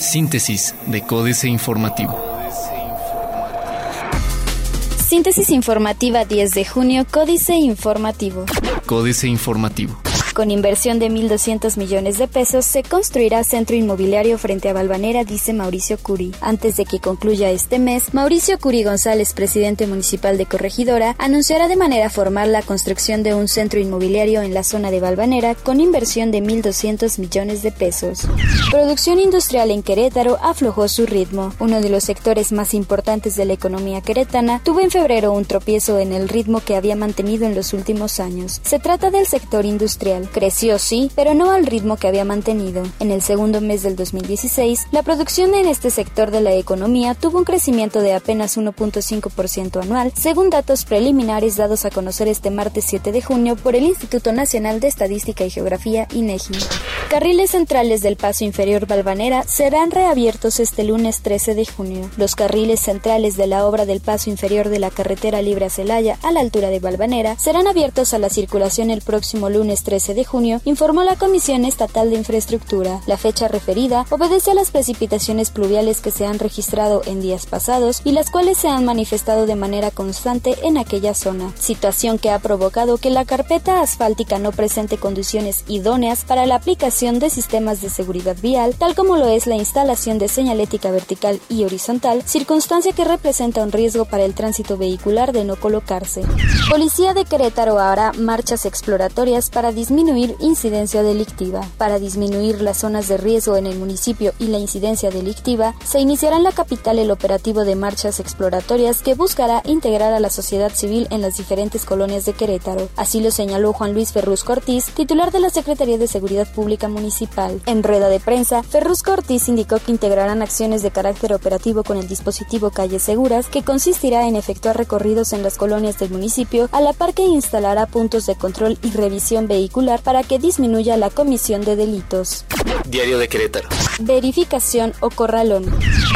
Síntesis de Códice Informativo. Síntesis informativa 10 de junio, Códice Informativo. Códice Informativo. Con inversión de 1.200 millones de pesos se construirá centro inmobiliario frente a Balvanera, dice Mauricio Curi. Antes de que concluya este mes, Mauricio Curi González, presidente municipal de Corregidora, anunciará de manera formal la construcción de un centro inmobiliario en la zona de Balvanera con inversión de 1.200 millones de pesos. Producción industrial en Querétaro aflojó su ritmo. Uno de los sectores más importantes de la economía queretana tuvo en febrero un tropiezo en el ritmo que había mantenido en los últimos años. Se trata del sector industrial Creció sí, pero no al ritmo que había mantenido. En el segundo mes del 2016, la producción en este sector de la economía tuvo un crecimiento de apenas 1.5% anual, según datos preliminares dados a conocer este martes 7 de junio por el Instituto Nacional de Estadística y Geografía INEGI. Carriles centrales del paso inferior Balvanera serán reabiertos este lunes 13 de junio. Los carriles centrales de la obra del paso inferior de la carretera libre a Celaya a la altura de Balvanera serán abiertos a la circulación el próximo lunes 13 de junio, informó la Comisión Estatal de Infraestructura. La fecha referida obedece a las precipitaciones pluviales que se han registrado en días pasados y las cuales se han manifestado de manera constante en aquella zona, situación que ha provocado que la carpeta asfáltica no presente condiciones idóneas para la aplicación de sistemas de seguridad vial, tal como lo es la instalación de señalética vertical y horizontal, circunstancia que representa un riesgo para el tránsito vehicular de no colocarse. Policía de Querétaro hará marchas exploratorias para disminuir incidencia delictiva. Para disminuir las zonas de riesgo en el municipio y la incidencia delictiva, se iniciará en la capital el operativo de marchas exploratorias que buscará integrar a la sociedad civil en las diferentes colonias de Querétaro. Así lo señaló Juan Luis Ferruz Cortiz, titular de la Secretaría de Seguridad Pública Municipal. En rueda de prensa, Ferruz Cortiz indicó que integrarán acciones de carácter operativo con el dispositivo Calles Seguras, que consistirá en efectuar recorridos en las colonias del municipio, a la par que instalará puntos de control y revisión vehicular para que disminuya la comisión de delitos. Diario de Querétaro. Verificación o corralón.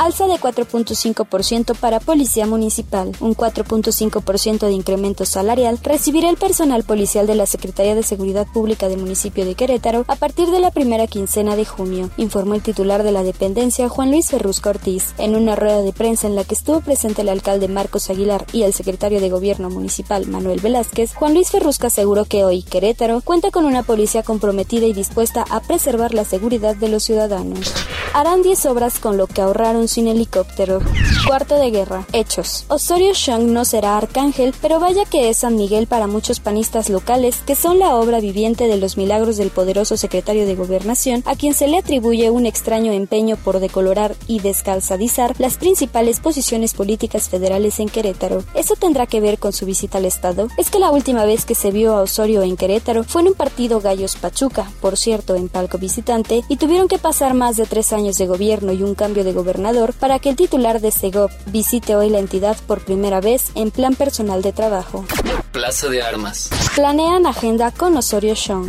Alza de 4.5% para Policía Municipal. Un 4.5% de incremento salarial recibirá el personal policial de la Secretaría de Seguridad Pública del municipio de Querétaro a partir de la primera quincena de junio, informó el titular de la dependencia Juan Luis Ferrusco Ortiz. En una rueda de prensa en la que estuvo presente el alcalde Marcos Aguilar y el secretario de Gobierno Municipal Manuel Velázquez, Juan Luis Ferrusco aseguró que hoy Querétaro cuenta con una policía comprometida y dispuesta a preservar la seguridad de los ciudadanos. Harán 10 obras con lo que ahorraron sin helicóptero. Cuarto de guerra. Hechos. Osorio Chong no será arcángel, pero vaya que es San Miguel para muchos panistas locales, que son la obra viviente de los milagros del poderoso secretario de Gobernación, a quien se le atribuye un extraño empeño por decolorar y descalzadizar las principales posiciones políticas federales en Querétaro. ¿Eso tendrá que ver con su visita al Estado? Es que la última vez que se vio a Osorio en Querétaro fue en un partido Gallos Pachuca, por cierto, en palco visitante, y tuvieron que pasar más de tres años de gobierno y un cambio de gobernador para que el titular de Segov visite hoy la entidad por primera vez en plan personal de trabajo. Plaza de Armas. Planean agenda con Osorio Chong.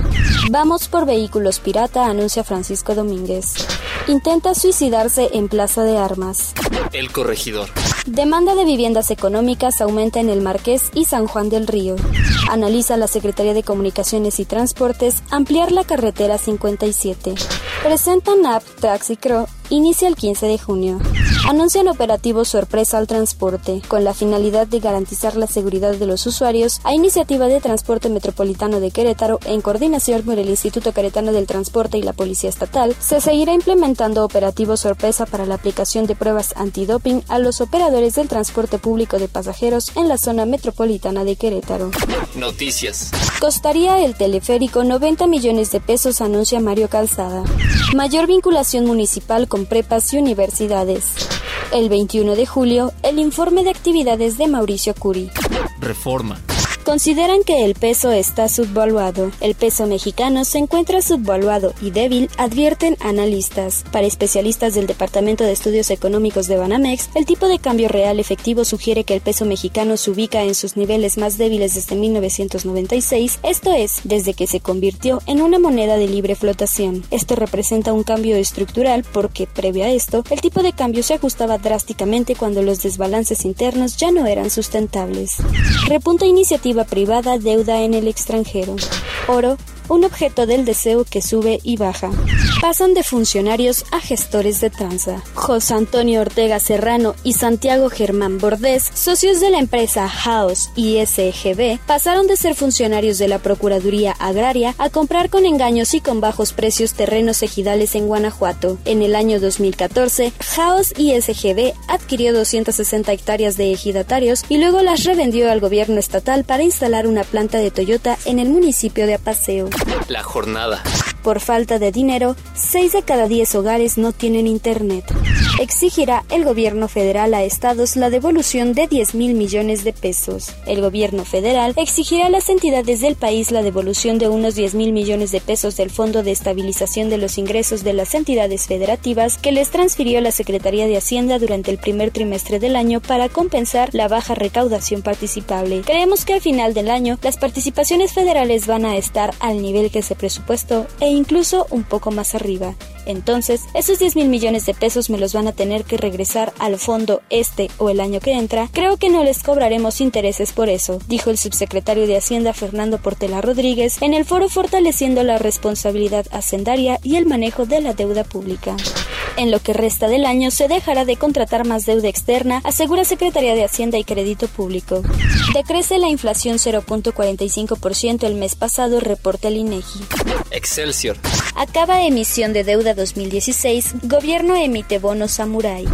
Vamos por vehículos pirata, anuncia Francisco Domínguez. Intenta suicidarse en Plaza de Armas. El corregidor. Demanda de viviendas económicas aumenta en el Marqués y San Juan del Río. Analiza la Secretaría de Comunicaciones y Transportes ampliar la carretera 57. Presentan app Taxi Crow inicia el 15 de junio. Anuncian operativo sorpresa al transporte, con la finalidad de garantizar la seguridad de los usuarios, a iniciativa de Transporte Metropolitano de Querétaro, en coordinación con el Instituto Queretano del Transporte y la Policía Estatal, se seguirá implementando operativo sorpresa para la aplicación de pruebas antidoping a los operadores del transporte público de pasajeros en la zona metropolitana de Querétaro. Noticias. Costaría el teleférico 90 millones de pesos, anuncia Mario Calzada. Mayor vinculación municipal con prepas y universidades. El 21 de julio, el informe de actividades de Mauricio Curi. Reforma. Consideran que el peso está subvaluado. El peso mexicano se encuentra subvaluado y débil, advierten analistas. Para especialistas del Departamento de Estudios Económicos de Banamex, el tipo de cambio real efectivo sugiere que el peso mexicano se ubica en sus niveles más débiles desde 1996, esto es, desde que se convirtió en una moneda de libre flotación. Esto representa un cambio estructural porque, previo a esto, el tipo de cambio se ajustaba drásticamente cuando los desbalances internos ya no eran sustentables. Repunta iniciativa privada deuda en el extranjero. Oro, un objeto del deseo que sube y baja. pasan de funcionarios a gestores de tranza. José Antonio Ortega Serrano y Santiago Germán Bordés, socios de la empresa House y SGB, pasaron de ser funcionarios de la Procuraduría Agraria a comprar con engaños y con bajos precios terrenos ejidales en Guanajuato. En el año 2014, House y SGB adquirió 260 hectáreas de ejidatarios y luego las revendió al gobierno estatal para instalar una planta de Toyota en el municipio de Apaseo. La jornada. Por falta de dinero, 6 de cada 10 hogares no tienen internet. Exigirá el gobierno federal a estados la devolución de 10 mil millones de pesos. El gobierno federal exigirá a las entidades del país la devolución de unos 10 mil millones de pesos del Fondo de Estabilización de los Ingresos de las entidades federativas que les transfirió la Secretaría de Hacienda durante el primer trimestre del año para compensar la baja recaudación participable. Creemos que al final del año las participaciones federales van a estar al nivel que se presupuestó e incluso un poco más arriba. Entonces, esos 10 mil millones de pesos me los van a tener que regresar al fondo este o el año que entra. Creo que no les cobraremos intereses por eso, dijo el subsecretario de Hacienda Fernando Portela Rodríguez en el foro fortaleciendo la responsabilidad hacendaria y el manejo de la deuda pública. En lo que resta del año se dejará de contratar más deuda externa, asegura Secretaría de Hacienda y Crédito Público. Decrece la inflación 0.45% el mes pasado, reporta el INEGI. Excelsior. Acaba emisión de deuda 2016, gobierno emite bonos Samurai.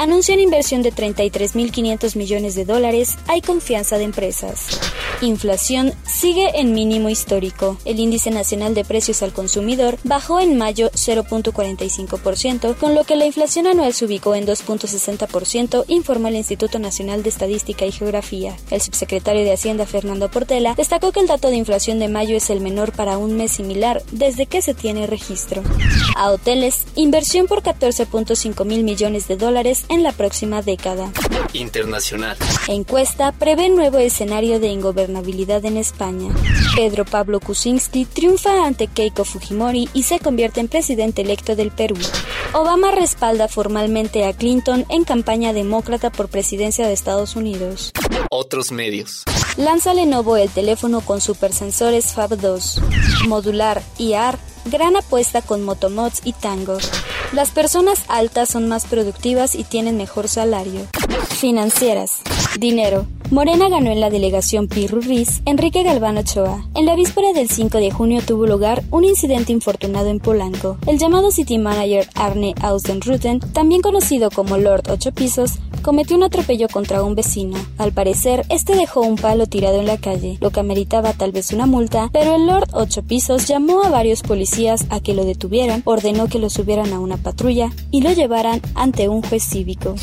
Anuncian inversión de 33.500 millones de dólares, hay confianza de empresas. Inflación sigue en mínimo histórico. El índice nacional de precios al consumidor bajó en mayo 0.45%, con lo que la inflación anual se ubicó en 2.60%, informa el Instituto Nacional de Estadística y Geografía. El subsecretario de Hacienda Fernando Portela destacó que el dato de inflación de mayo es el menor para un mes similar desde que se tiene registro. A hoteles, inversión por 14.5 mil millones de dólares en la próxima década. Internacional. Encuesta prevé nuevo escenario de ingobernabilidad en España. Pedro Pablo Kuczynski triunfa ante Keiko Fujimori y se convierte en presidente electo del Perú. Obama respalda formalmente a Clinton en campaña demócrata por presidencia de Estados Unidos. Otros medios. Lanza Lenovo el teléfono con supersensores Fab 2. Modular y AR Gran apuesta con Motomods y Tango. Las personas altas son más productivas y tienen mejor salario. Financieras. Dinero. Morena ganó en la delegación Pirurris Enrique Galván Ochoa. En la víspera del 5 de junio tuvo lugar un incidente infortunado en Polanco. El llamado City Manager Arne Ausenruten, también conocido como Lord Ocho Pisos, cometió un atropello contra un vecino. Al parecer, este dejó un palo tirado en la calle, lo que ameritaba tal vez una multa, pero el Lord Ocho Pisos llamó a varios policías a que lo detuvieran, ordenó que lo subieran a una patrulla y lo llevaran ante un juez cívico.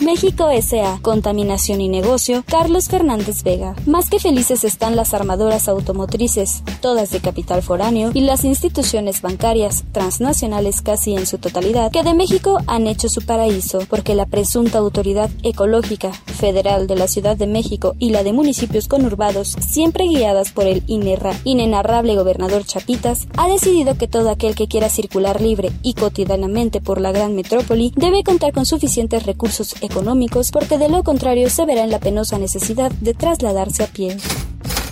México S.A. Contaminación y Negocio, Carlos Fernández Vega. Más que felices están las armadoras automotrices, todas de capital foráneo, y las instituciones bancarias, transnacionales casi en su totalidad, que de México han hecho su paraíso, porque la presunta autoridad ecológica federal de la Ciudad de México y la de municipios conurbados, siempre guiadas por el inenarrable gobernador Chapitas, ha decidido que todo aquel que quiera circular libre y cotidianamente por la gran metrópoli debe contar con suficientes recursos económicos porque de lo contrario se verá en la penosa necesidad de trasladarse a pie.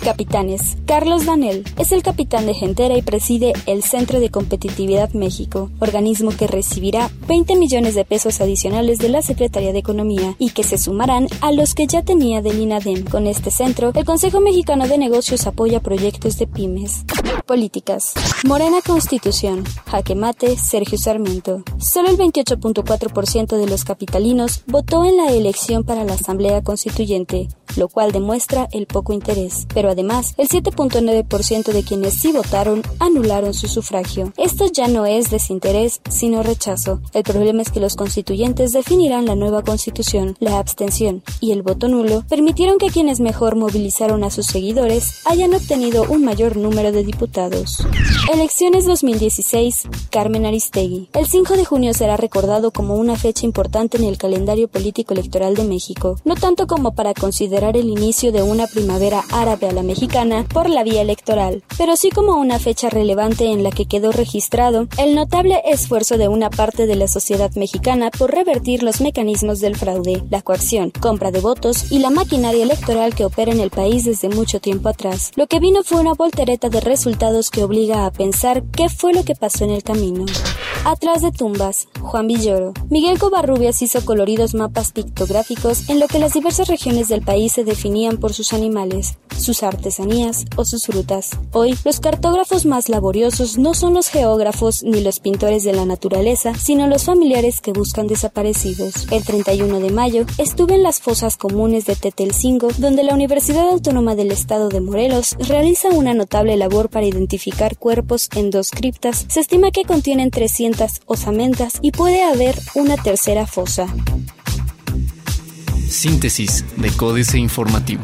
Capitanes. Carlos Danel es el capitán de Gentera y preside el Centro de Competitividad México, organismo que recibirá 20 millones de pesos adicionales de la Secretaría de Economía y que se sumarán a los que ya tenía del INADEM. Con este centro, el Consejo Mexicano de Negocios apoya proyectos de pymes. Políticas. Morena Constitución. Jaque mate, Sergio Sarmiento. Solo el 28.4% de los capitalinos votó en la elección para la Asamblea Constituyente, lo cual demuestra el poco interés. Pero además, el 7.9% de quienes sí votaron anularon su sufragio. Esto ya no es desinterés, sino rechazo. El problema es que los constituyentes definirán la nueva constitución. La abstención y el voto nulo permitieron que quienes mejor movilizaron a sus seguidores hayan obtenido un mayor número de diputados. Elecciones 2016, Carmen Aristegui. El 5 de junio será recordado como una fecha importante en el calendario político electoral de México, no tanto como para considerar el inicio de una primavera árabe a la mexicana por la vía electoral, pero sí como una fecha relevante en la que quedó registrado el notable esfuerzo de una parte de la sociedad mexicana por revertir los mecanismos del fraude, la coacción, compra de votos y la maquinaria electoral que opera en el país desde mucho tiempo atrás. Lo que vino fue una voltereta de resultados que obliga a pensar qué fue lo que pasó en el camino. Atrás de tumbas, Juan Villoro. Miguel Covarrubias hizo coloridos mapas pictográficos en lo que las diversas regiones del país se definían por sus animales, sus artesanías o sus frutas. Hoy, los cartógrafos más laboriosos no son los geógrafos ni los pintores de la naturaleza, sino los familiares que buscan desaparecidos. El 31 de mayo estuve en las fosas comunes de Tetelcingo, donde la Universidad Autónoma del Estado de Morelos realiza una notable labor para identificar cuerpos en dos criptas. Se estima que contienen 300 osamentas y puede haber una tercera fosa. Síntesis de Códice Informativo.